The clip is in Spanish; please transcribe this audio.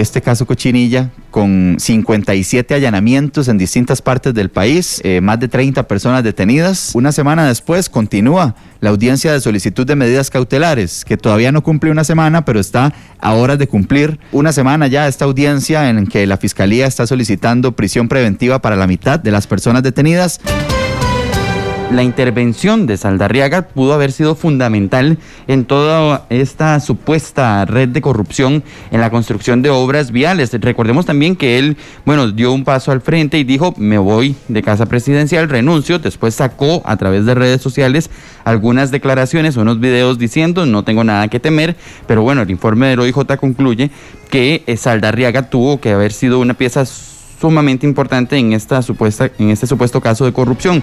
este caso Cochinilla con 57 allanamientos en distintas partes del país, eh, más de 30 personas detenidas. Una semana después continúa la audiencia de solicitud de medidas cautelares, que todavía no cumple una semana, pero está a horas de cumplir una semana ya esta audiencia en que la Fiscalía está solicitando prisión preventiva para la mitad de las personas detenidas la intervención de Saldarriaga pudo haber sido fundamental en toda esta supuesta red de corrupción en la construcción de obras viales. Recordemos también que él, bueno, dio un paso al frente y dijo, me voy de casa presidencial, renuncio. Después sacó a través de redes sociales algunas declaraciones, unos videos diciendo, no tengo nada que temer, pero bueno, el informe del OIJ concluye que Saldarriaga tuvo que haber sido una pieza sumamente importante en esta supuesta en este supuesto caso de corrupción.